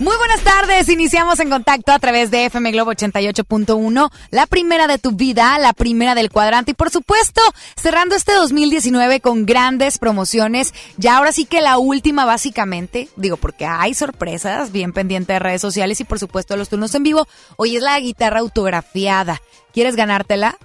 Muy buenas tardes, iniciamos en contacto a través de FM Globo 88.1, la primera de tu vida, la primera del cuadrante. Y por supuesto cerrando este 2019 con grandes promociones, ya ahora sí que la última básicamente, digo porque hay sorpresas, bien pendiente de redes sociales y por supuesto los turnos en vivo, hoy es la guitarra autografiada, ¿quieres ganártela?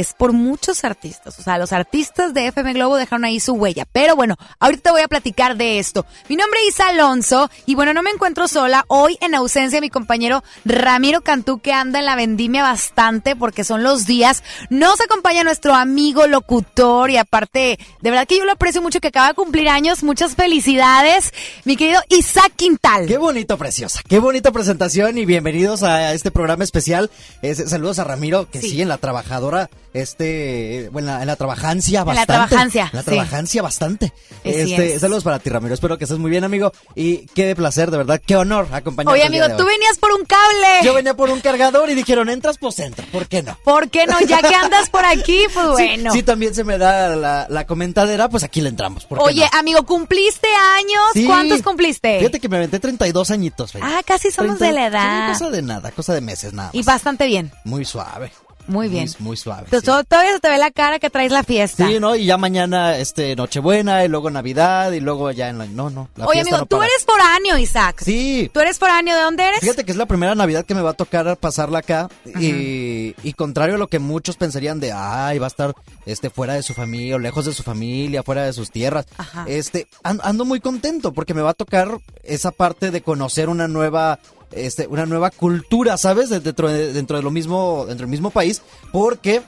Es por muchos artistas. O sea, los artistas de FM Globo dejaron ahí su huella. Pero bueno, ahorita te voy a platicar de esto. Mi nombre es Isa Alonso y bueno, no me encuentro sola. Hoy en ausencia de mi compañero Ramiro Cantú que anda en la vendimia bastante porque son los días. Nos acompaña nuestro amigo locutor y aparte, de verdad que yo lo aprecio mucho que acaba de cumplir años. Muchas felicidades, mi querido Isaac Quintal. Qué bonito, preciosa. Qué bonita presentación y bienvenidos a este programa especial. Es- saludos a Ramiro, que Sí. sí, en la trabajadora, este, bueno, en la, en la trabajancia En la bastante. trabajancia, En la sí. trabajancia bastante. Así Este, es. saludos para ti, Ramiro. Espero que estés muy bien, amigo. Y qué de placer, de verdad, qué honor acompañarte. Oye, amigo, tú venías por un cable. Yo venía por un cargador y dijeron, entras, pues entra. ¿Por qué no? ¿Por qué no? Ya que andas por aquí, pues Sí, bueno. Sí, también se me da la, la comentadera, pues aquí le entramos. ¿por qué Oye, no? amigo, ¿cumpliste años? Sí. ¿Cuántos cumpliste? Fíjate que me aventé 32 añitos. Ah, casi somos 30 de la edad. sí, cosa de nada, cosa de meses nada. Y más. bastante bien. Muy suave. Muy bien. Muy, muy suave. Entonces, sí. todavía se te ve la cara que traes la fiesta. Sí, ¿no? Y ya mañana, este, Nochebuena, y luego Navidad, y luego ya en la... No, no, la Oye, amigo, no tú para. eres foráneo, Isaac. Sí. ¿Tú eres foráneo? ¿De dónde eres? Fíjate que es la primera Navidad que me va a tocar pasarla acá y, y contrario a lo que muchos pensarían de, ay, va a estar este fuera de su familia o lejos de su familia, fuera de sus tierras. Ajá. Este, an- ando muy contento porque me va a tocar esa parte de conocer una nueva este una nueva cultura, ¿sabes? De- Dentro de, dentro de lo mismo dentro del mismo país, porque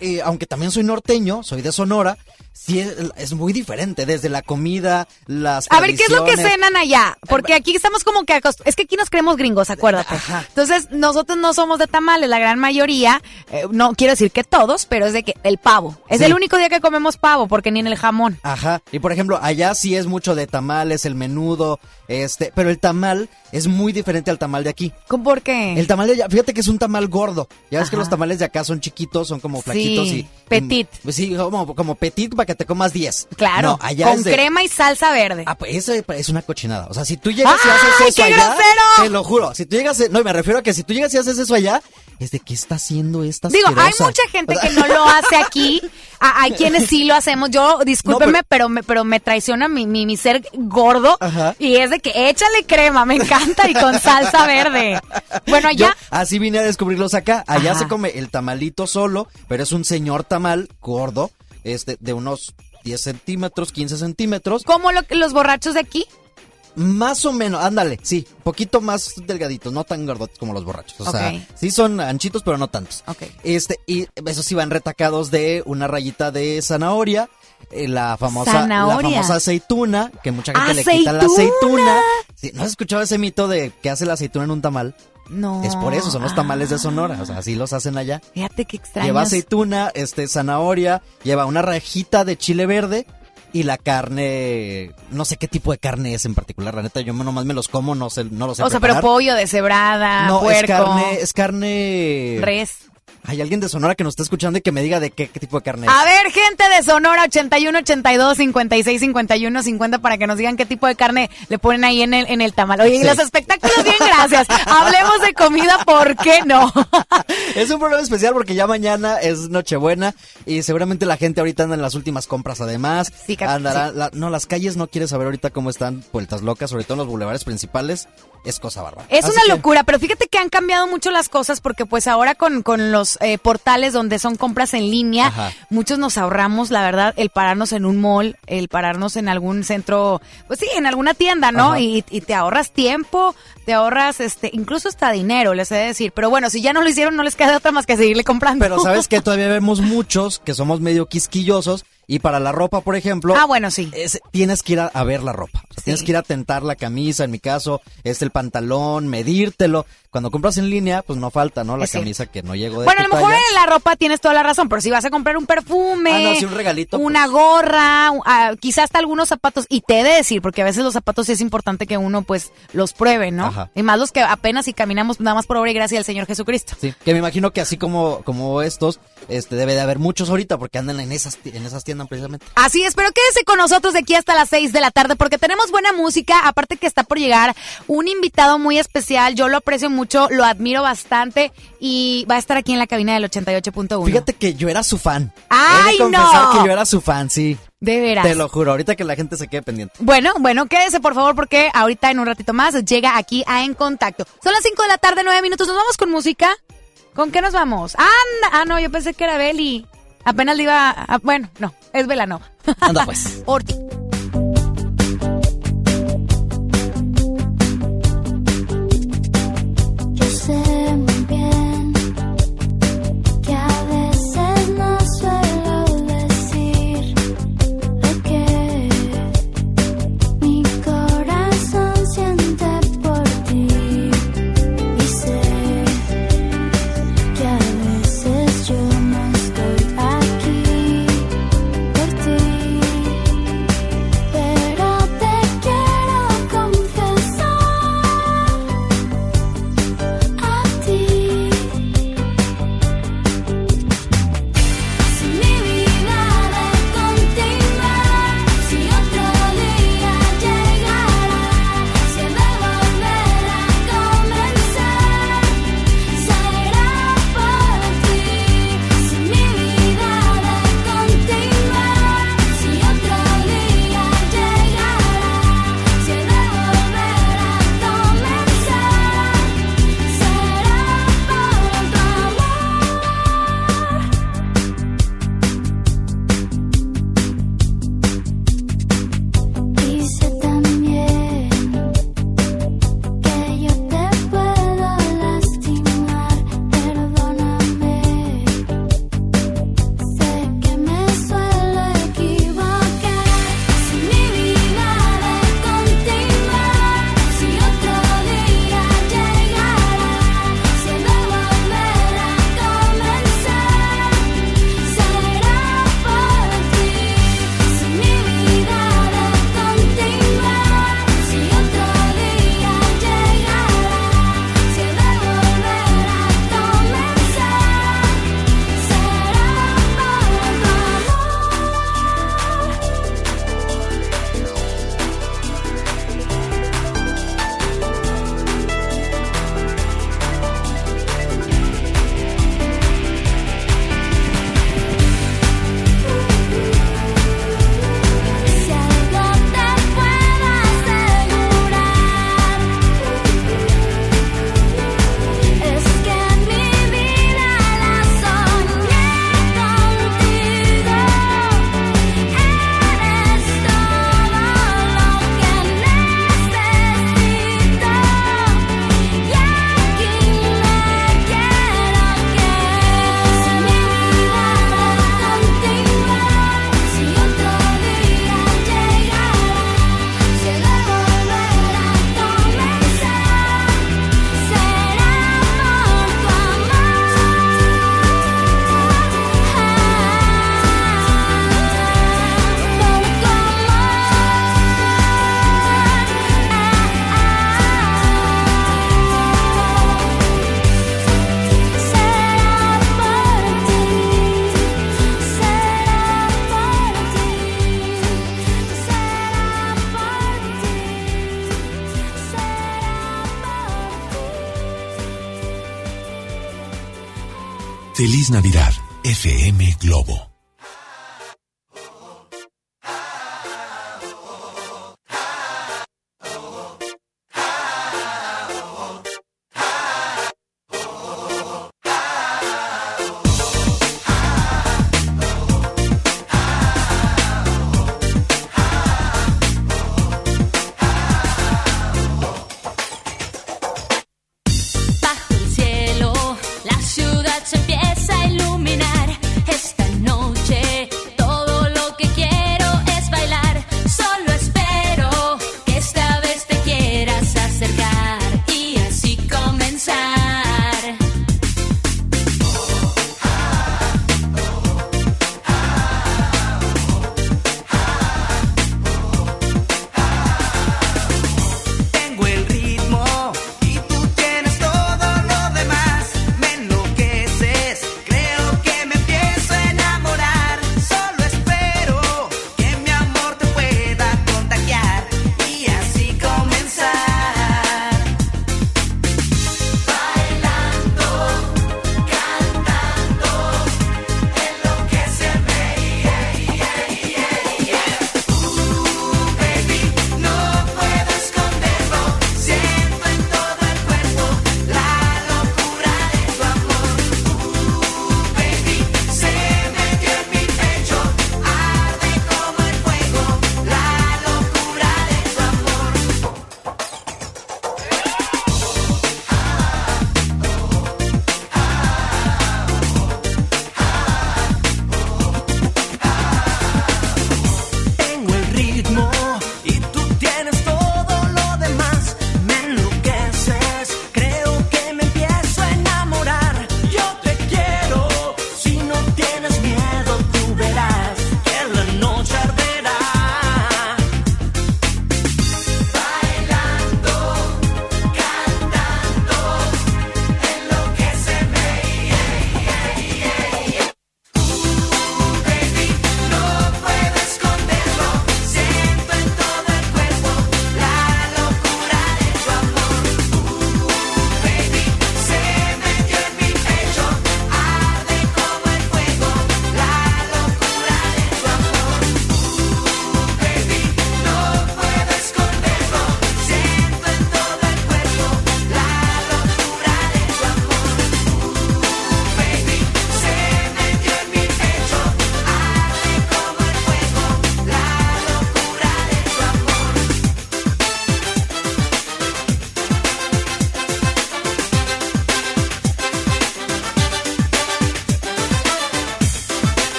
eh, aunque también soy norteño, soy de Sonora, sí es, es muy diferente desde la comida, las A ver, ¿qué es lo que cenan allá? Porque aquí estamos como que acost- Es que aquí nos creemos gringos, acuérdate. Ajá. Entonces, nosotros no somos de tamales, la gran mayoría. eh, no quiero decir que todos, pero es de que el pavo. Es Sí. el único día que comemos pavo, porque ni en el jamón. Ajá. Y por ejemplo, allá sí es mucho de tamales, el menudo, este, pero el tamal es muy diferente al tamal de aquí. ¿Cómo ¿Por qué? El tamal de allá, fíjate que es un tamal gordo. Ya ves que los tamales de acá son chiquitos, son como flaquitos Sí, y petit. mm, sí, como, como petit para que te comas 10. Claro, No, allá con es de- crema y salsa verde. Ah, pues eso es una cochinada. O sea, si tú llegas y ¡Ay, haces eso qué allá, grosero! te lo juro. Si tú llegas, no, me refiero a que si tú llegas y haces eso allá, es de qué está haciendo esta Digo, hay mucha gente que no lo hace aquí. Ah, Hay quienes sí lo hacemos. Yo, discúlpenme, No, pero, me, pero me traiciona mi, mi, mi ser gordo. Ajá. Y es de que échale crema, me encanta, y con salsa verde. Bueno, Yo allá. así vine a descubrirlos acá. Allá Ajá. se come el tamalito solo, pero es un señor tamal gordo, este, de unos 10 centímetros, 15 centímetros. como lo, los borrachos de aquí. Más o menos, ándale, sí, poquito más delgaditos, no tan gordotes como los borrachos. O sea, sí son anchitos, pero no tantos. Este, y esos sí van retacados de una rayita de zanahoria, eh, la famosa, la famosa aceituna, que mucha gente le quita la ¡Aceituna! Sí, ¿No has escuchado ese mito de que hace la aceituna en un tamal? No. Es por eso, son los tamales de Sonora, o sea, así los hacen allá. Fíjate qué extraño. Lleva aceituna, este, zanahoria, lleva una rajita de chile verde y la carne, no sé qué tipo de carne es en particular, la neta, yo nomás me los como, no sé, no lo sé O sea, pero preparar. pollo, deshebrada, no, puerco, es carne, es carne... res. Hay alguien de Sonora que nos está escuchando y que me diga de qué, qué tipo de carne es. A ver, gente de Sonora, 81, 82, 56, 51, 50, para que nos digan qué tipo de carne le ponen ahí en el, en el tamal. Oye, y Sí. los espectáculos, bien, gracias. Hablemos de comida, ¿por qué no? Es un programa especial porque ya mañana es Nochebuena y seguramente la gente ahorita anda en las últimas compras además. Sí, cap- Andará, sí. la- no, las calles no quieres saber ahorita cómo están vueltas locas, sobre todo en los bulevares principales. Es cosa bárbara. Es Así una que- locura, pero fíjate que han cambiado mucho las cosas porque pues ahora con, con los eh, portales donde son compras en línea, Ajá. muchos nos ahorramos, la verdad, el pararnos en un mall, el pararnos en algún centro, pues sí, en alguna tienda, ¿no? Y, y te ahorras tiempo, te ahorras este, incluso hasta dinero, les he de decir. Pero bueno, si ya no lo hicieron, no les queda otra más que seguirle comprando. Pero sabes que todavía vemos muchos que somos medio quisquillosos y para la ropa, por ejemplo, Ah, bueno, sí. es- tienes que ir a, a ver la ropa. O sea, Sí. Tienes que ir a tentar la camisa, en mi caso, es el pantalón, medírtelo. Cuando compras en línea, pues no falta, ¿no? La Es cierto. camisa que no llegó de Bueno, a lo mejor talla. en la ropa tienes toda la razón, pero si vas a comprar un perfume, Ah, no, sí, un regalito, una pues. gorra, ah, quizás hasta algunos zapatos, y te he de decir, porque a veces los zapatos sí es importante que uno pues los pruebe, ¿no? Ajá. Y más los que apenas y caminamos nada más por obra y gracia del Señor Jesucristo. Sí, que me imagino que así como, como estos, este debe de haber muchos ahorita porque andan en esas, en esas tiendas precisamente. Así es, pero quédese con nosotros de aquí hasta las 6 de la tarde porque tenemos buena música, aparte que está por llegar un invitado muy especial, yo lo aprecio mucho, lo admiro bastante y va a estar aquí en la cabina del 88.1. Fíjate que yo era su fan. ¡Ay, He de confesar no! que yo era su fan, sí. de veras. Te lo juro, ahorita que la gente se quede pendiente. Bueno, bueno, quédese por favor porque ahorita en un ratito más llega aquí a En Contacto. Son las 5 de la tarde, 9 minutos. ¿Nos vamos con música? ¿Con qué nos vamos? Anda. Ah, no, yo pensé que era Beli. Apenas le iba a... Bueno, no, es Vela, no. Anda pues. Orti. Navidad. FM Globo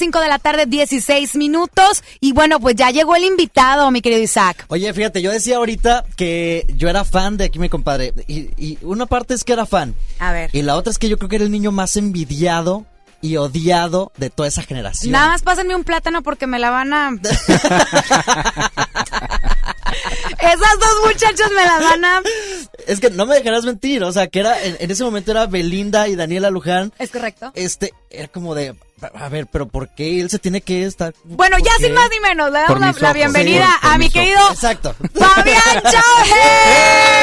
5 de la tarde, 16 minutos. Y bueno, pues ya llegó el invitado, mi querido Isaac. Oye, fíjate, yo decía ahorita que yo era fan de aquí, mi compadre. Y, y una parte es que era fan. A ver. Y la otra es que yo creo que era el niño más envidiado y odiado de toda esa generación. Nada más pásenme un plátano porque me la van a. Esas dos muchachas me las van a... Es que no me dejarás mentir, o sea, que era en, ese momento era Belinda y Daniela Luján. Es correcto. Este, era como de... A ver, pero ¿por qué él se tiene que estar? Bueno, ya sin más ni menos, le damos la, bienvenida a mi querido Exacto. Fabián Chávez. ¡Eh!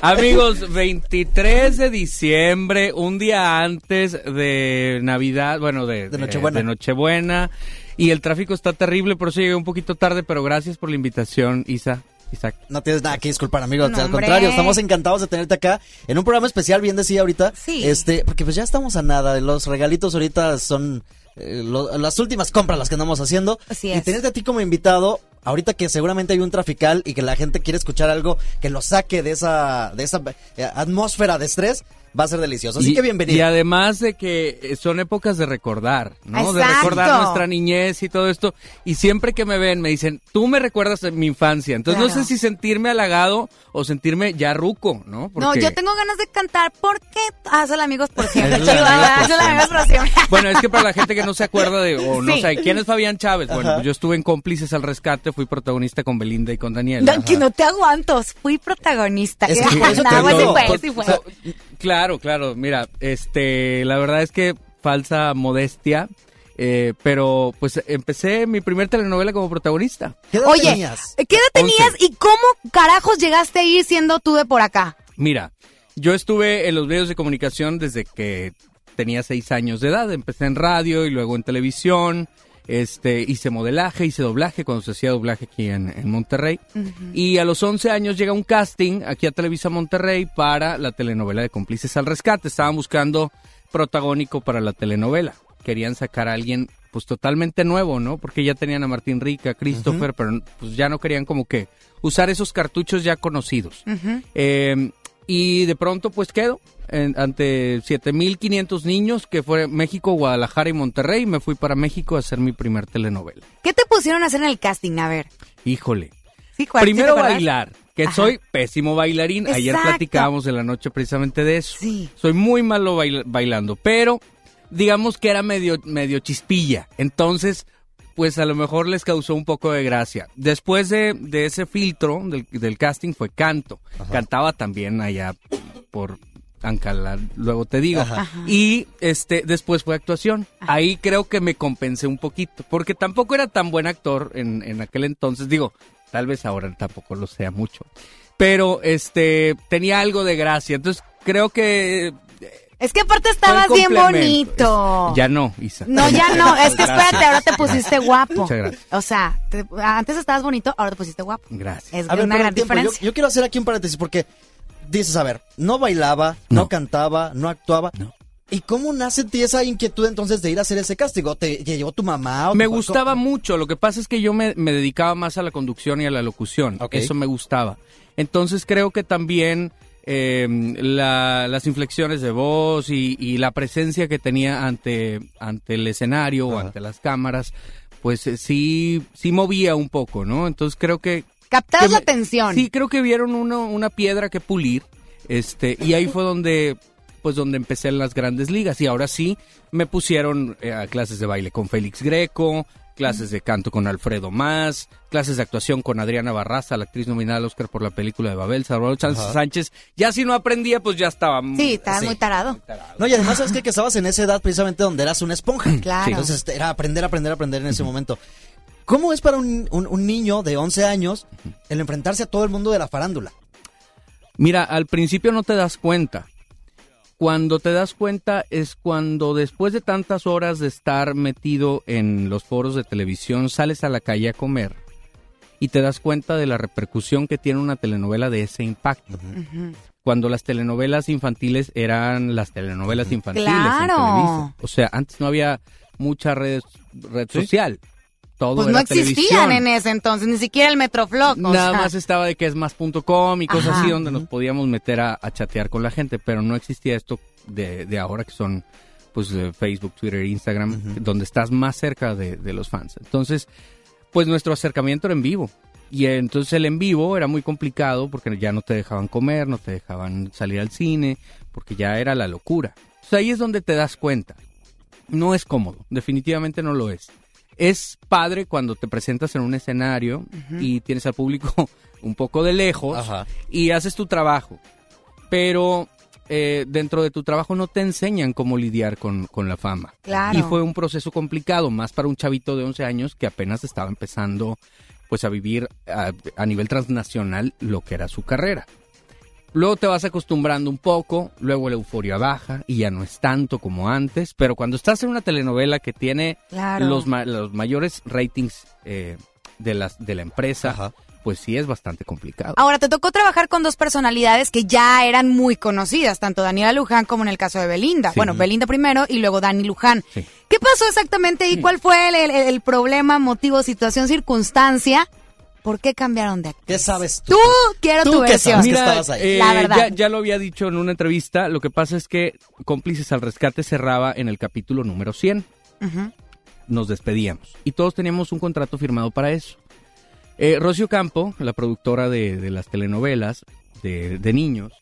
Amigos, 23 de diciembre, un día antes de Navidad, bueno, de. De Nochebuena y el tráfico está terrible, por eso llegué un poquito tarde, pero gracias por la invitación, Isa. Isaac. No tienes nada que disculpar, amigo. Al contrario, estamos encantados de tenerte acá en un programa especial, bien decía ahorita. Sí. Este, porque pues ya estamos a nada. Los regalitos ahorita son eh, lo, las últimas compras las que andamos haciendo. Así es. Y tenerte a ti como invitado, ahorita que seguramente hay un trafical y que la gente quiere escuchar algo que lo saque de esa, de esa eh, atmósfera de estrés, va a ser delicioso. Así y, que bienvenido. Y además de que eh, son épocas de recordar, ¿no? De recordar nuestra niñez y todo esto. Y siempre que me ven me dicen, tú me recuerdas de mi infancia. Entonces Claro. no sé si sentirme halagado o sentirme ya ruco, ¿no? No, yo tengo ganas de cantar porque haces amigos por siempre. Hazle Chido, amigos por siempre. Bueno, es que para la gente que no se acuerda de, o no Sí. sabe, ¿quién es Fabián Chávez? Bueno, pues yo estuve en Cómplices al Rescate, fui protagonista con Belinda y con Daniel. No, que no te aguanto, fui protagonista. Es que No, fue, sí fue. So- claro, claro, mira, este, la verdad es que falsa modestia, eh, pero pues empecé mi primer telenovela como protagonista. ¿Qué edad Oye, tenías? ¿qué edad tenías Once. y cómo carajos llegaste a ir siendo tú de por acá? Mira, yo estuve en los medios de comunicación desde que tenía seis años de edad. Empecé en radio y luego en televisión. Este, hice modelaje, hice doblaje cuando se hacía doblaje aquí en, en Monterrey. Y a los 11 años llega un casting aquí a Televisa Monterrey para la telenovela de Cómplices al Rescate. Estaban buscando protagónico para la telenovela. Querían sacar a alguien pues totalmente nuevo, ¿no? Porque ya tenían a Martín Rica, a Christopher, pero pues ya no querían como que usar esos cartuchos ya conocidos. Eh, y de pronto pues quedo en- ante 7.500 niños que fue México, Guadalajara y Monterrey. Me fui para México a hacer mi primer telenovela. ¿Qué te pusieron a hacer en el casting? A ver. Híjole. Sí, ¿cuál- sí te Primero bailar, que Ajá. soy pésimo bailarín. Ayer platicábamos en la noche precisamente de eso. Sí. Soy muy malo bail- bailando, pero digamos que era medio, medio chispilla. Entonces, pues a lo mejor les causó un poco de gracia. Después de, de ese filtro del, del casting fue canto. Cantaba también allá por Ancala, luego te digo. Ajá. Y este después fue actuación. Ahí creo que me compensé un poquito, porque tampoco era tan buen actor en, en aquel entonces. Digo, tal vez ahora tampoco lo sea mucho. Pero este tenía algo de gracia. Entonces creo que Es que aparte estabas bien bonito. Es- Ya no, Isa. No, ya no. Es que Gracias. espérate, ahora te pusiste guapo. Muchas gracias. O sea, te- antes estabas bonito, ahora te pusiste guapo. Gracias. Es A ver, una gran tiempo, diferencia. yo quiero hacer aquí un paréntesis porque dices, a ver, no bailaba, no, No. cantaba, no actuaba. No. ¿Y cómo nace en ti esa inquietud entonces de ir a hacer ese castigo? ¿Te, te llevó tu mamá? o Me tu- gustaba mucho, lo que pasa es que yo me, me dedicaba más a la conducción y a la locución, Ok. eso me gustaba. Entonces creo que también eh, la- las inflexiones de voz y, y la presencia que tenía ante, ante el escenario o ante las cámaras, pues eh, sí, sí movía un poco, ¿no? Entonces creo que... Captabas la atención. Sí, creo que vieron uno, una piedra que pulir, este, y ahí fue donde pues donde empecé en las grandes ligas y ahora sí me pusieron eh, a clases de baile con Félix Greco, clases de canto con Alfredo Más, clases de actuación con Adriana Barraza, la actriz nominada al Oscar por la película de Babel, Salvador Sánchez Ajá. Sánchez. Ya si no aprendía, pues ya estaba. Sí, estabas Sí. muy tarado. No, y además sabes qué? que estabas en esa edad precisamente donde eras una esponja. Claro. Entonces este, era aprender, aprender, aprender en ese momento. ¿Cómo es para un, un- un niño de 11 años el enfrentarse a todo el mundo de la farándula? Mira, al principio no te das cuenta. Cuando te das cuenta es cuando después de tantas horas de estar metido en los foros de televisión sales a la calle a comer y te das cuenta de la repercusión que tiene una telenovela de ese impacto. Cuando las telenovelas infantiles eran las telenovelas infantiles Claro. O sea, antes no había mucha red, red social. Todo Pues era no existían televisión. en ese entonces, ni siquiera el Metroflog. o Nada sea. más estaba de que es más.com y cosas Ajá. así donde nos podíamos meter a, a chatear con la gente, pero no existía esto de, de ahora que son pues eh, Facebook, Twitter, Instagram, donde estás más cerca de, de los fans. Entonces, pues nuestro acercamiento era en vivo. Y entonces el en vivo era muy complicado porque ya no te dejaban comer, no te dejaban salir al cine, porque ya era la locura. Entonces ahí es donde te das cuenta. No es cómodo, definitivamente no lo es. Es padre cuando te presentas en un escenario y tienes al público un poco de lejos Ajá. y haces tu trabajo. Pero eh, dentro de tu trabajo no te enseñan cómo lidiar con, con la fama. Claro. Y fue un proceso complicado, más para un chavito de 11 años que apenas estaba empezando pues a vivir a, a nivel transnacional lo que era su carrera. Luego te vas acostumbrando un poco, luego la euforia baja y ya no es tanto como antes, pero cuando estás en una telenovela que tiene Claro. los, ma- los mayores ratings eh, de, las, de la empresa, Ajá. pues sí es bastante complicado. Ahora, te tocó trabajar con dos personalidades que ya eran muy conocidas, tanto Daniela Luján como en el caso de Belinda. Sí. Bueno, Belinda primero y luego Dani Luján. Sí. ¿Qué pasó exactamente y cuál fue el, el- el problema, motivo, situación, circunstancia? ¿Por qué cambiaron de actriz? ¿Qué sabes tú? Tú quiero Tú tu qué versión. sabes que estabas ahí. eh, La verdad. Ya, ya lo había dicho en una entrevista, lo que pasa es que Cómplices al Rescate cerraba en el capítulo número 100. Ujú. Nos despedíamos y todos teníamos un contrato firmado para eso. Eh, Rocío Campo, la productora de, de las telenovelas de, de niños,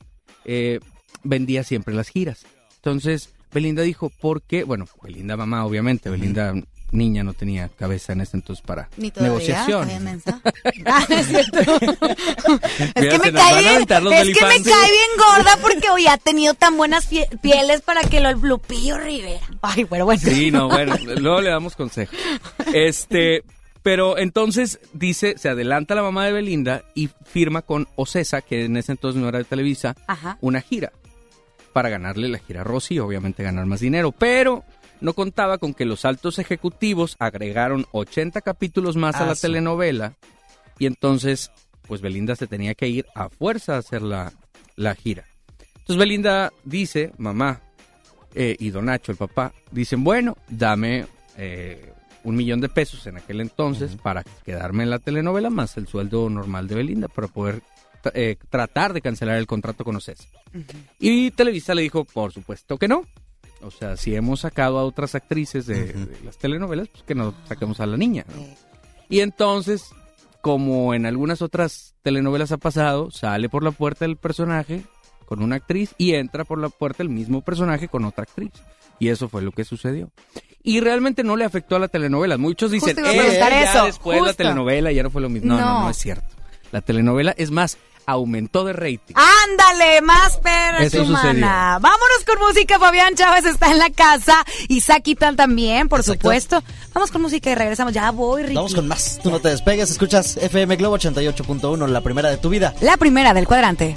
eh, vendía siempre las giras. Entonces, Belinda dijo, ¿por qué? Bueno, Belinda mamá, obviamente, Belinda niña no tenía cabeza en ese entonces para Ni negociación. Ah, es cierto. es que me cae bien, es que me cae bien gorda porque hoy ha tenido tan buenas pie- pieles para que lo Lupillo Rivera. Ay, bueno, bueno. Sí, no, bueno, luego le damos consejos. Este, pero entonces dice, se adelanta la mamá de Belinda y firma con Ocesa, que en ese entonces no era de Televisa, Ajá. una gira para ganarle la gira a Rosy y obviamente ganar más dinero, pero no contaba con que los altos ejecutivos agregaron 80 capítulos más a Ah, la sí. telenovela y entonces pues Belinda se tenía que ir a fuerza a hacer la, la gira. Entonces Belinda dice, mamá eh, y Don Nacho, el papá, dicen, bueno, dame eh, un millón de pesos en aquel entonces para quedarme en la telenovela más el sueldo normal de Belinda para poder eh, tratar de cancelar el contrato con Ocesa. Y Televisa le dijo, por supuesto que no. O sea, si hemos sacado a otras actrices de, de las telenovelas, pues que no saquemos a la niña. ¿no? Y entonces, como en algunas otras telenovelas ha pasado, sale por la puerta el personaje con una actriz y entra por la puerta el mismo personaje con otra actriz. Y eso fue lo que sucedió. Y realmente no le afectó a la telenovela. Muchos dicen, "Eh, ya eso, después la justo. telenovela ya no fue lo mismo. No, no, No. no es cierto. La telenovela, es más, aumentó de rating. Ándale, más perra Eso humana. sucedió. Vámonos con música. Fabián Chávez está en la casa. Y Saquitan también, por Exacto. supuesto. Vamos con música y regresamos. Ya voy, Ricky. Vamos con más. Tú no te despegues. Escuchas FM Globo 88.1, la primera de tu vida. La primera del cuadrante.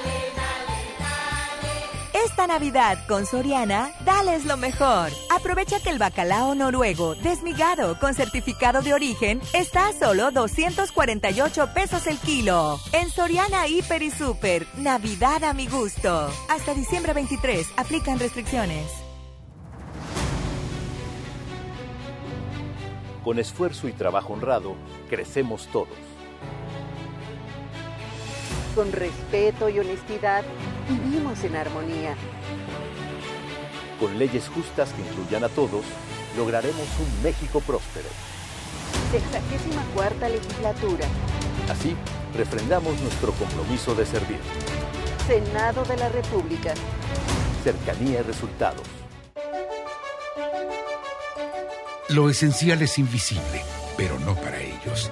Esta Navidad con Soriana, dales lo mejor. Aprovecha que el bacalao noruego desmigado con certificado de origen está a solo 248 pesos el kilo. En Soriana Hiper y Super, Navidad a mi gusto. Hasta diciembre 23, aplican restricciones. Con esfuerzo y trabajo honrado, crecemos todos. Con respeto y honestidad, vivimos en armonía. Con leyes justas que incluyan a todos, lograremos un México próspero. Sexagésima cuarta legislatura. Así, refrendamos nuestro compromiso de servir. Senado de la República. Cercanía y resultados. Lo esencial es invisible, pero no para ellos.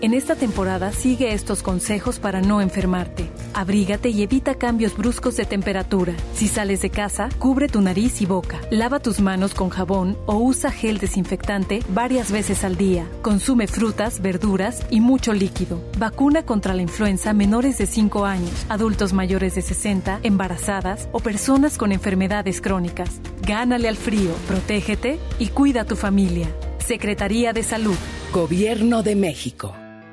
En esta temporada sigue estos consejos para no enfermarte. Abrígate y evita cambios bruscos de temperatura. Si sales de casa, cubre tu nariz y boca. Lava tus manos con jabón o usa gel desinfectante varias veces al día. Consume frutas, verduras y mucho líquido. Vacuna contra la influenza menores de 5 años, adultos mayores de 60, embarazadas o personas con enfermedades crónicas. Gánale al frío, protégete y cuida a tu familia. Secretaría de Salud. Gobierno de México.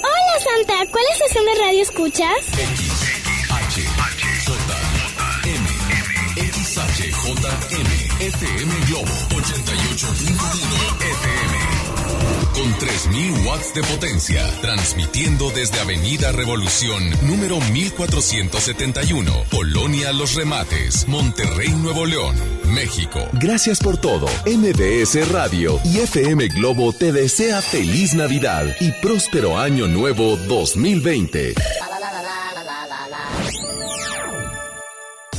Hola Santa, ¿cuál estación de radio escuchas? XHJM, FM Globo 88.1 FM. Con 3000 watts de potencia, transmitiendo desde Avenida Revolución, número 1471, Colonia Los Remates, Monterrey, Nuevo León, México. Gracias por todo. MBS Radio y FM Globo te desea feliz Navidad y próspero año nuevo 2020.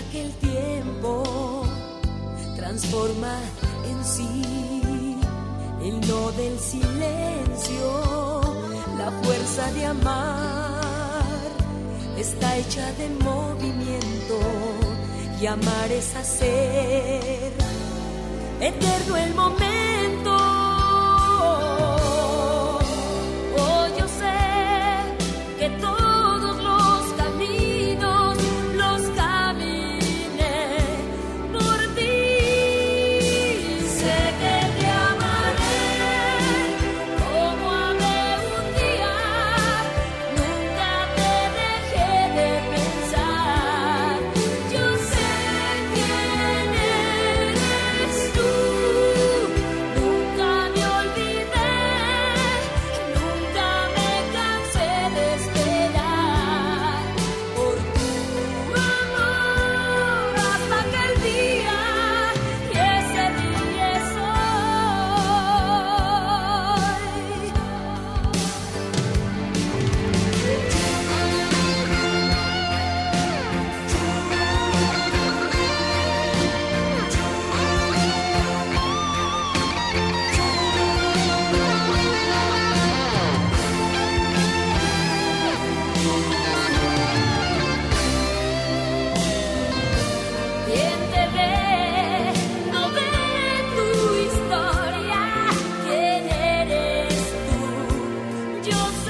que el tiempo transforma en sí el no del silencio, la fuerza de amar está hecha de movimiento y amar es hacer eterno el momento. Tú?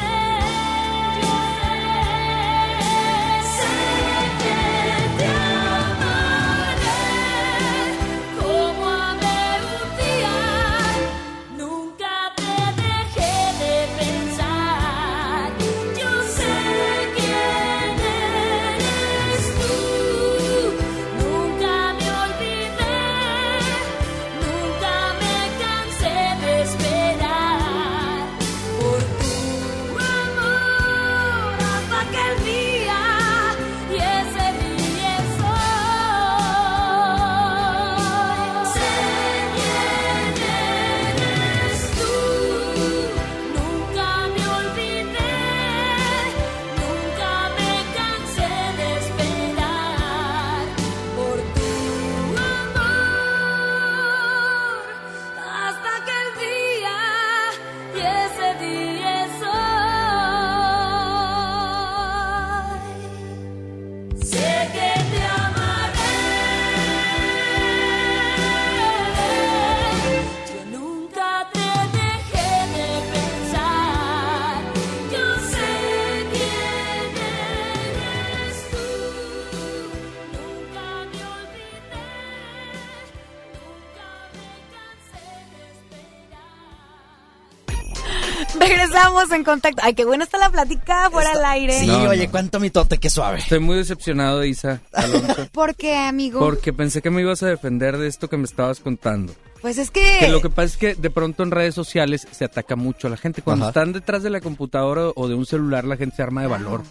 En contacto. Ay, qué bueno está la plática fuera al aire. Sí, oye, cuánto mitote, qué suave. Estoy muy decepcionado, Isa Alonso. ¿Por qué, amigo? porque pensé que me ibas a defender de esto que me estabas contando. Pues es que... Que lo que pasa es que de pronto en redes sociales se ataca mucho a la gente. Cuando Ajá. están detrás de la computadora o de un celular, la gente se arma de valor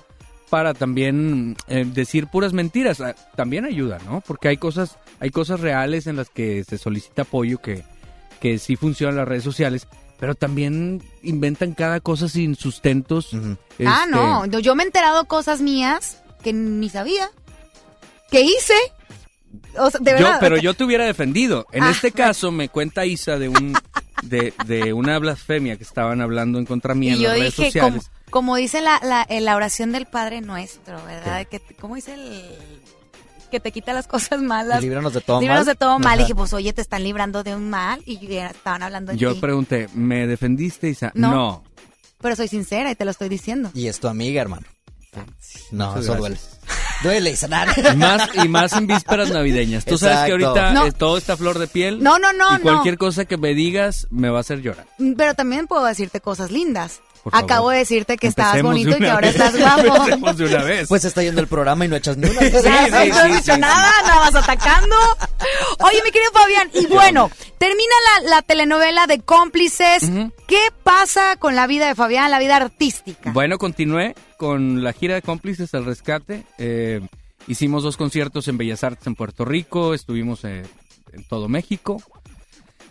para también eh, decir puras mentiras. Ah, También ayuda, ¿no? Porque hay cosas, hay cosas reales en las que se solicita apoyo que, que sí funcionan las redes sociales, pero también inventan cada cosa sin sustentos. Ah, Este, no. no, Yo me he enterado cosas mías que ni sabía. ¿Qué hice? O sea, de Yo, pero yo te hubiera defendido. En Ah, este caso me cuenta Isa de un de, de una blasfemia que estaban hablando en contra mía Y en yo las redes dije, sociales. como dice la, la, en la oración del Padre Nuestro, ¿verdad? Que, ¿Cómo dice el que te quita las cosas malas? Y líbranos de todo Líbranos mal. de todo mal. Y dije, pues oye, te están librando de un mal y ya estaban hablando de Yo ti. pregunté, ¿me defendiste, Isa? No. no. Pero soy sincera y te lo estoy diciendo. Y es tu amiga, hermano. No, Muchas eso gracias. duele. Duele, Isanar. Y más, y más en vísperas navideñas. Tú sabes que ahorita No. eh, todo está flor de piel. No, no, no, Y cualquier no. cosa que me digas me va a hacer llorar. Pero también puedo decirte cosas lindas. Por favor. Acabo de decirte que estabas Empecemos bonito y que ahora vez. estás guapo. De una vez. Pues está yendo el programa y no echas ni una. Sí, no sí, has dicho sí, nada, nada vas atacando. Oye, mi querido Fabián, y bueno, termina la, la telenovela de cómplices. ¿Qué pasa con la vida de Fabián, la vida artística? Bueno, continué con la gira de cómplices al rescate. Eh, hicimos dos conciertos en Bellas Artes en Puerto Rico, estuvimos eh, en todo México.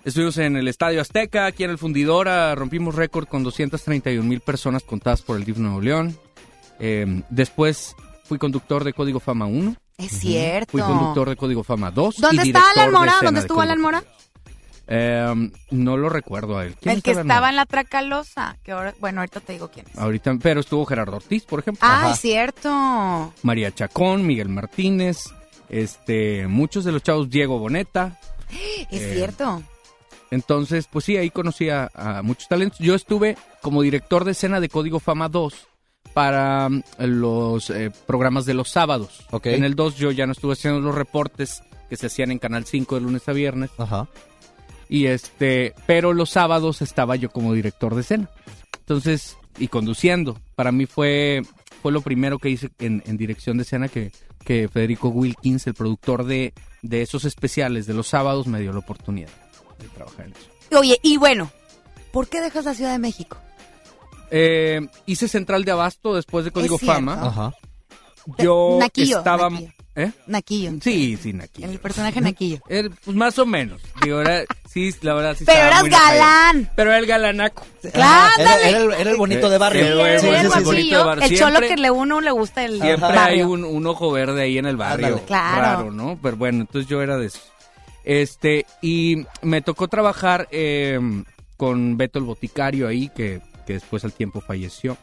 Estuvimos en el Estadio Azteca, aquí en el Fundidora, rompimos récord con 231 mil personas contadas por el DIF Nuevo León. Eh, después fui conductor de Código Fama 1. Es cierto. Fui conductor de Código Fama 2. ¿Dónde está Alan Mora? ¿Dónde de estuvo Alan Mora? Eh, no lo recuerdo a él. ¿Quién El que estaba en la Tracalosa, que ahora, bueno, ahorita te digo quién es. Ahorita, pero estuvo Gerardo Ortiz, por ejemplo. Ah, es cierto. María Chacón, Miguel Martínez, Este, muchos de los chavos, Diego Boneta. Es Eh, cierto. Entonces, pues sí, ahí conocí a, a muchos talentos. Yo estuve como director de escena de Código Fama 2 para mm, los eh, programas de los sábados. Ok. En el 2 yo ya no estuve haciendo los reportes que se hacían en Canal 5 de lunes a viernes. Ajá. Y este, pero los sábados estaba yo como director de escena. Entonces, y conduciendo. Para mí fue, fue lo primero que hice en, en dirección de escena que, que Federico Wilkins, el productor de, de esos especiales de los sábados, me dio la oportunidad de trabajar en eso. Oye, y bueno, ¿por qué dejas la Ciudad de México? Eh, hice Central de Abasto después de Código. Fama. Ajá. Yo Naquillo, estaba... Naquillo. ¿Eh? Naquillo. Sí, sí, Naquillo. El personaje Naquillo. Eh, pues más o menos. Digo, era- sí, la verdad sí Pero eras galán. Pero era el galanaco. Claro, Era, el, era el bonito de barrio. Sí, Sí, el sí, bonito de barrio. el cholo Siempre- que le uno le gusta el Siempre barrio. hay un, un ojo verde ahí en el barrio. Ándale. Claro. Raro, ¿no? Pero bueno, entonces yo era de eso. Este, y me tocó trabajar eh, con Beto el Boticario ahí, que, que después al tiempo falleció.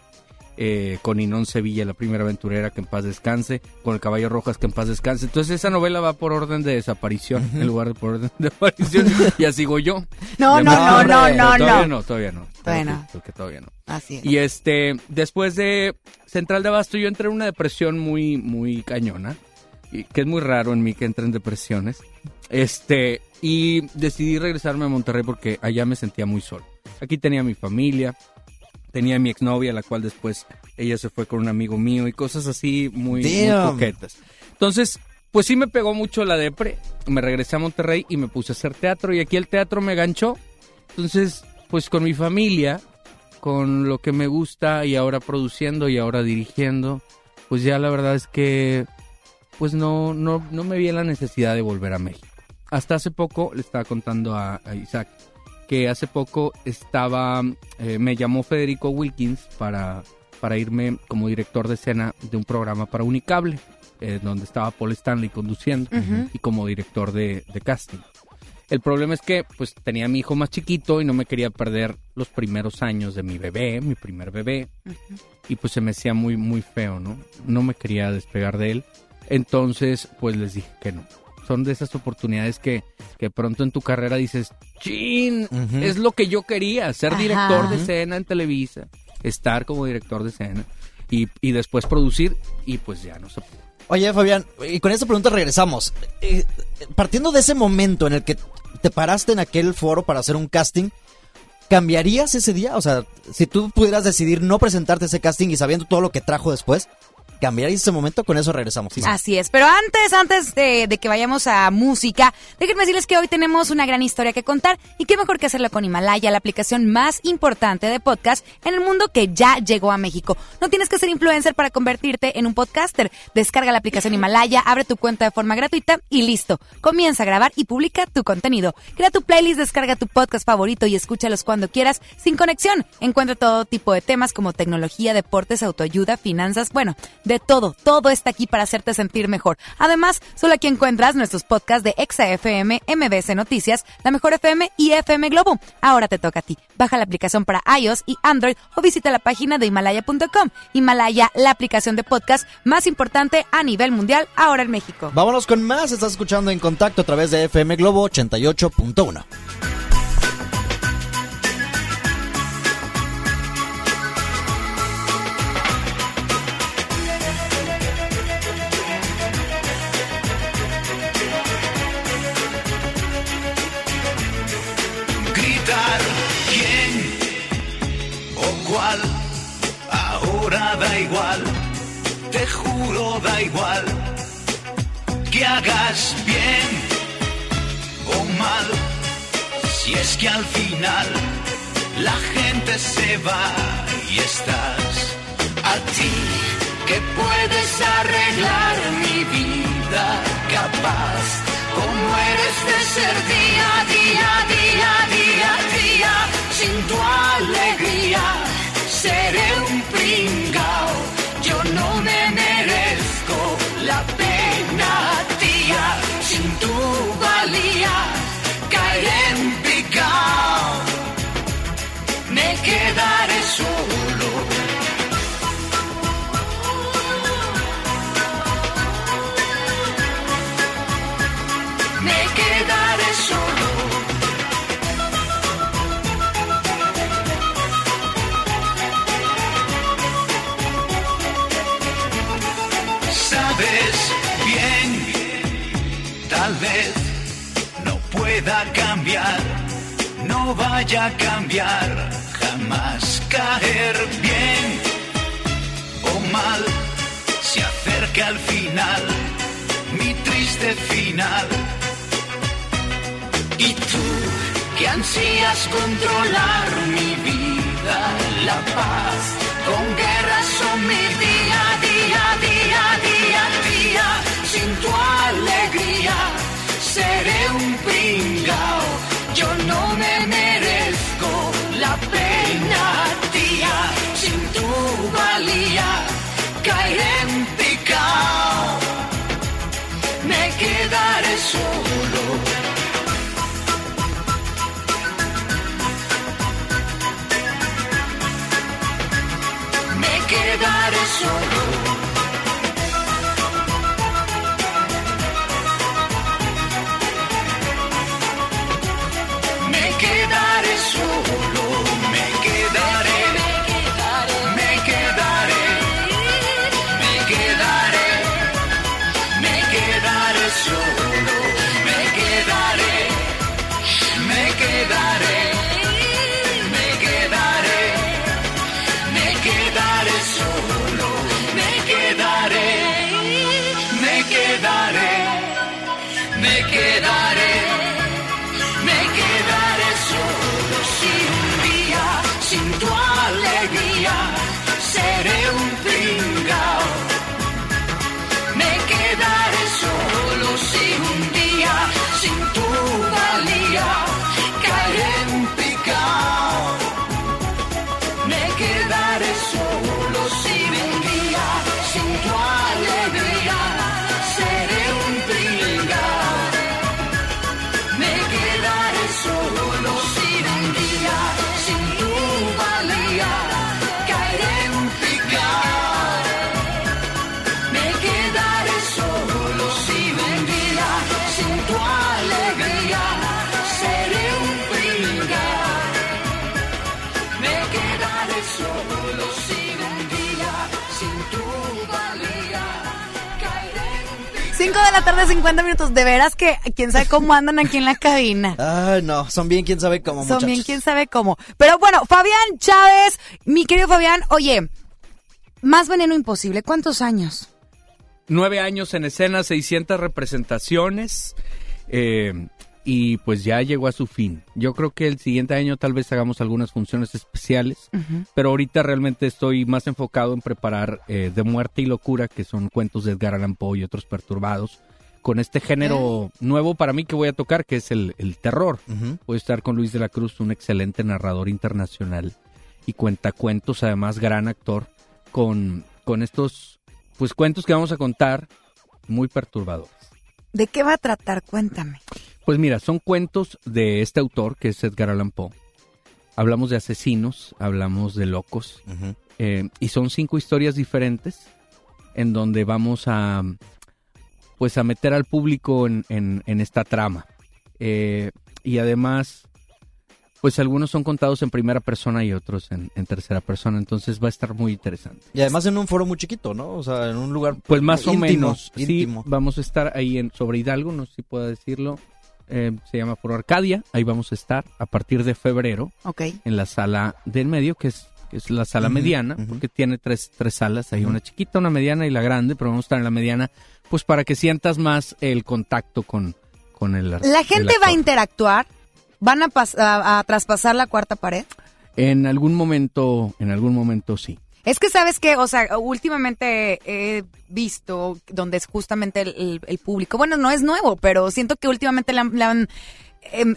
eh, con Inón Sevilla, la primera aventurera, que en paz descanse. Con el Caballo Rojas, que en paz descanse. Entonces esa novela va por orden de desaparición, en lugar de por orden de aparición. ya sigo yo. No, no, no, no, Pero no, Todavía no. no, todavía no. Todavía no. Porque todavía no. Así es. Y este, después de Central de Abasto, yo entré en una depresión muy, muy cañona. Y que es muy raro en mí que entre en depresiones. Este, y decidí regresarme a Monterrey porque allá me sentía muy solo. Aquí tenía mi familia, tenía mi exnovia, la cual después ella se fue con un amigo mío y cosas así muy, muy coquetas. Entonces, pues sí me pegó mucho la depre. Me regresé a Monterrey y me puse a hacer teatro y aquí el teatro me ganchó. Entonces, pues con mi familia, con lo que me gusta y ahora produciendo y ahora dirigiendo, pues ya la verdad es que pues no, no, no me vi en la necesidad de volver a México. Hasta hace poco le estaba contando a, a Isaac que hace poco estaba, eh, me llamó Federico Wilkins para, para irme como director de escena de un programa para Unicable, eh, donde estaba Paul Stanley conduciendo y como director de, de casting. El problema es que pues tenía a mi hijo más chiquito y no me quería perder los primeros años de mi bebé, mi primer bebé. Y pues se me hacía muy, muy feo, ¿no? No me quería despegar de él. Entonces, pues les dije que no. Son de esas oportunidades que, que pronto en tu carrera dices, chin, es lo que yo quería, ser Ajá. director de escena en Televisa, estar como director de escena y, y después producir y pues ya no se pudo. Oye, Fabián, y con esta pregunta regresamos. Eh, partiendo de ese momento en el que te paraste en aquel foro para hacer un casting, ¿cambiarías ese día? O sea, si tú pudieras decidir no presentarte a ese casting y sabiendo todo lo que trajo después, ¿cambiarías ese momento? Con eso regresamos. Así es, pero antes, antes de, de que vayamos a música, déjenme decirles que hoy tenemos una gran historia que contar y qué mejor que hacerlo con Himalaya, la aplicación más importante de podcast en el mundo que ya llegó a México. No tienes que ser influencer para convertirte en un podcaster. Descarga la aplicación Himalaya, abre tu cuenta de forma gratuita y listo. Comienza a grabar y publica tu contenido. Crea tu playlist, descarga tu podcast favorito y escúchalos cuando quieras sin conexión. Encuentra todo tipo de temas como tecnología, deportes, autoayuda, finanzas, bueno, de todo. Todo está aquí para hacerte sentir mejor. Además, solo aquí encuentras nuestros podcasts de ExaFM, MBC Noticias, La Mejor FM y FM Globo. Ahora te toca a ti. Baja la aplicación para iOS y Android o visita la página de Himalaya.com. Himalaya, la aplicación de podcast más importante a nivel mundial ahora en México. Vámonos con más. Estás escuchando en contacto a través de FM Globo 88.1. da igual, que hagas bien o mal, si es que al final la gente se va y estás a ti que puedes arreglar mi vida capaz como eres de ser día día, día, día, día, sin tu alegría seré un pringao, yo no me la pueda cambiar, no vaya a cambiar, jamás caer bien o mal, se acerca al final, mi triste final. Y tú, que ansías controlar mi vida, la paz, con guerras son mi día, día, día, día, día, sin tu quedaré solo. La tarde, 50 minutos. De veras que quién sabe cómo andan aquí en la cabina. Ay, no, son bien quién sabe cómo, Son muchachos. bien quién sabe cómo. Pero bueno, Fabián Chávez, mi querido Fabián, oye, más veneno imposible. ¿Cuántos años? Nueve años en escena, 600 representaciones. eh, y pues ya llegó a su fin. Yo creo que el siguiente año tal vez hagamos algunas funciones especiales, pero ahorita realmente estoy más enfocado en preparar eh, De Muerte y Locura, que son cuentos de Edgar Allan Poe y otros perturbados, con este género nuevo para mí que voy a tocar, que es el, el terror. Voy a estar con Luis de la Cruz, un excelente narrador internacional y cuentacuentos, además gran actor, con, con estos pues cuentos que vamos a contar muy perturbadores. ¿De qué va a tratar? Cuéntame. Pues mira, son cuentos de este autor, que es Edgar Allan Poe. Hablamos de asesinos, hablamos de locos, eh, y son cinco historias diferentes en donde vamos a, pues a meter al público en, en- en esta trama. Eh, y además, pues algunos son contados en primera persona y otros en, en tercera persona, entonces va a estar muy interesante. Y además en un foro muy chiquito, ¿no? O sea, en un lugar Pues más o menos, íntimo. sí, vamos a estar ahí en sobre Hidalgo, no sé si puedo decirlo, eh, se llama Foro Arcadia, ahí vamos a estar a partir de febrero Ok. en la sala del medio, que es, que es la sala mediana, porque tiene tres, tres salas, hay una chiquita, una mediana y la grande, pero vamos a estar en la mediana, pues para que sientas más el contacto con, con el ¿La gente va a interactuar? ¿Van a, pas- a- a traspasar la cuarta pared? En algún momento, en algún momento sí. Es que sabes que, o sea, últimamente he visto donde es justamente el, el- el público. Bueno, no es nuevo, pero siento que últimamente le han, le han,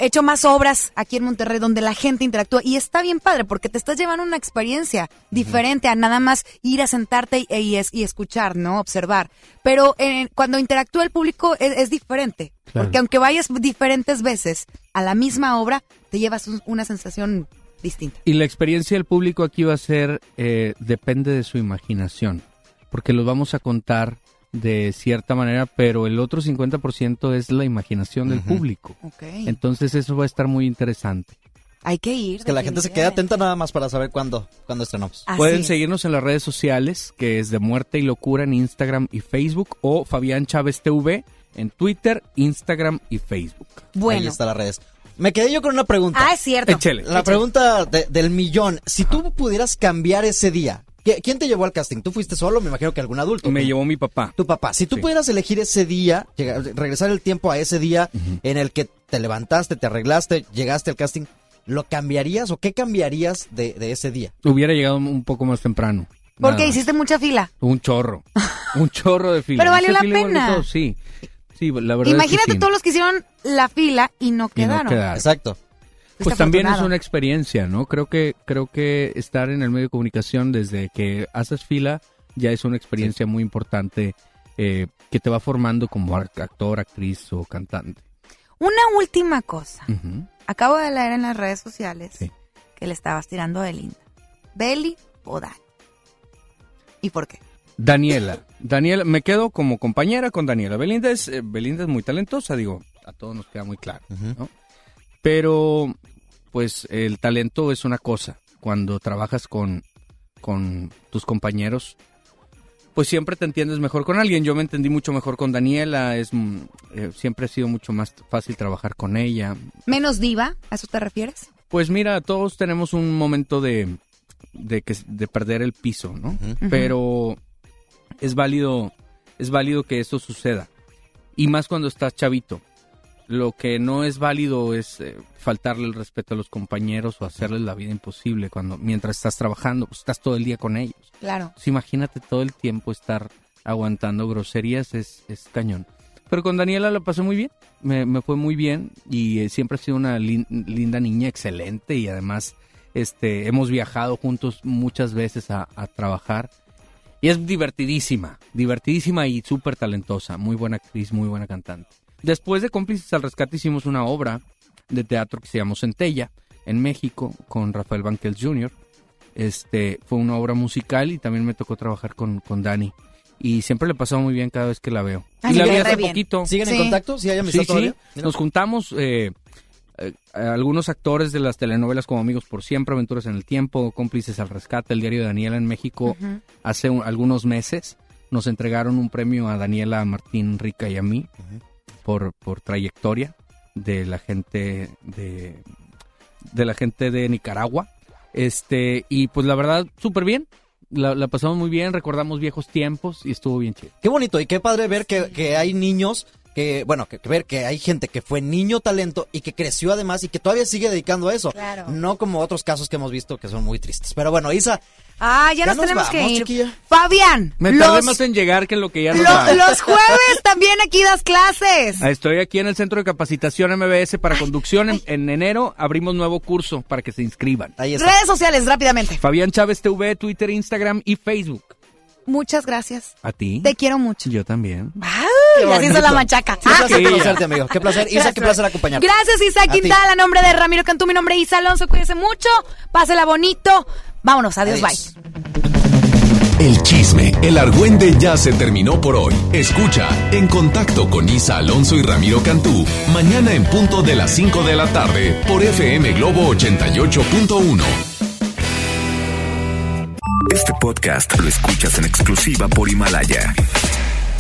hecho más obras aquí en Monterrey donde la gente interactúa y está bien padre porque te estás llevando una experiencia diferente a nada más ir a sentarte y, y es- y escuchar, ¿no? Observar. Pero eh, cuando interactúa el público es, es diferente. Claro. Porque aunque vayas diferentes veces a la misma obra, te llevas un- una sensación distinta. Y la experiencia del público aquí va a ser, eh, depende de su imaginación, porque los vamos a contar de cierta manera, pero el otro 50% es la imaginación del público. Ok. Entonces eso va a estar muy interesante. Hay que ir. Es que la gente se quede atenta nada más para saber cuándo, cuándo estrenamos. Pueden seguirnos en las redes sociales, que es de Muerte y Locura en Instagram y Facebook, o Fabián Chávez TV en Twitter, Instagram y Facebook. Bueno. Ahí está las redes. Me quedé yo con una pregunta. Ah, es cierto. Échele. La pregunta de- del millón. Si tú pudieras cambiar ese día, ¿qui- ¿quién te llevó al casting? ¿Tú fuiste solo? Me imagino que algún adulto. Me ¿Tú? llevó mi papá. Tu papá. Si tú Sí. pudieras elegir ese día, regresar el tiempo a ese día en el que te levantaste, te arreglaste, llegaste al casting, ¿lo cambiarías o qué cambiarías de, de ese día? Hubiera llegado un poco más temprano. Porque hiciste mucha fila. Un chorro. Un chorro de fila. Pero valió la pena. Sí. Sí, la verdad. es que Imagínate sí. todos los que hicieron la fila y no Y no quedaron. quedaron. Exacto. Pues también es una experiencia, ¿no? Creo que creo que estar en el medio de comunicación desde que haces fila ya es una experiencia muy importante eh, que te va formando como actor, actriz o cantante. Una última cosa. Acabo de leer en las redes sociales Sí. que le estabas tirando a Belinda. ¿Beli o Dani? ¿Y por qué? Daniela, Daniela, me quedo como compañera con Daniela. Belinda es, eh, Belinda es muy talentosa, digo, a todos nos queda muy claro, ¿no? Pero, pues, el talento es una cosa. Cuando trabajas con, con tus compañeros, pues siempre te entiendes mejor con alguien. Yo me entendí mucho mejor con Daniela, es mm, eh, siempre ha sido mucho más fácil trabajar con ella. ¿Menos diva? ¿A eso te refieres? Pues mira, todos tenemos un momento de, de, que, de perder el piso, ¿no? Pero es válido, es válido que esto suceda. Y más cuando estás chavito. Lo que no es válido es eh, faltarle el respeto a los compañeros o hacerles la vida imposible cuando mientras estás trabajando, pues estás todo el día con ellos. Claro. Entonces, imagínate todo el tiempo estar aguantando groserías, es, es cañón. Pero con Daniela lo pasé muy bien, me, me fue muy bien y eh, siempre ha sido una lin- linda niña, excelente y además este, hemos viajado juntos muchas veces a, a trabajar. Y es divertidísima, divertidísima y súper talentosa, muy buena actriz, muy buena cantante. Después de Cómplices al Rescate hicimos una obra de teatro que se llamó Centella en México con Rafael Banquels Jr. Este, fue una obra musical y también me tocó trabajar con, con Dani. Y siempre le pasaba muy bien cada vez que la veo. Ay, y la vi hace bien. poquito. ¿Siguen en contacto? ¿Sí hay amistad Sí, todavía? sí. Mira. Nos juntamos eh, eh, algunos actores de las telenovelas como Amigos por Siempre, Aventuras en el Tiempo, Cómplices al Rescate, El Diario de Daniela en México. Hace un- algunos meses nos entregaron un premio a Daniela, a Martín Rica y a mí por, por trayectoria de la gente de, de la gente de Nicaragua. Este, y pues la verdad, súper bien. La, la pasamos muy bien, recordamos viejos tiempos y estuvo bien chido. Qué bonito y qué padre ver que, que hay niños que, bueno, que, que ver que hay gente que fue niño talento y que creció además y que todavía sigue dedicando a eso. Claro. No como otros casos que hemos visto que son muy tristes. Pero bueno, Isa, Ah, ya, Ya nos, nos tenemos que ir. chiquilla. Fabián, Me tardé los, más en llegar que en lo que ya nos lo- da. los jueves también aquí das clases. Ah, Estoy aquí en el Centro de Capacitación MBS para conducción. En, en enero abrimos nuevo curso para que se inscriban. ahí está. Redes sociales, rápidamente. Fabián Chávez TV, Twitter, Instagram y Facebook. Muchas gracias. ¿A ti? Te quiero mucho. Yo también. Qué así hizo la machaca. Qué placer sí. conocerte, amigo. Qué placer. Isa, qué placer acompañarte. Gracias, Isa. Quintal. A nombre de Ramiro Cantú, mi nombre es Isa Alonso. Cuídese mucho. Pásela bonito. Vámonos. Adiós, Adiós. bye. El chisme, el argüende ya se terminó por hoy. Escucha En Contacto con Isa Alonso y Ramiro Cantú, mañana en punto de las 5 de la tarde por FM Globo 88.1. Este podcast lo escuchas en exclusiva por Himalaya.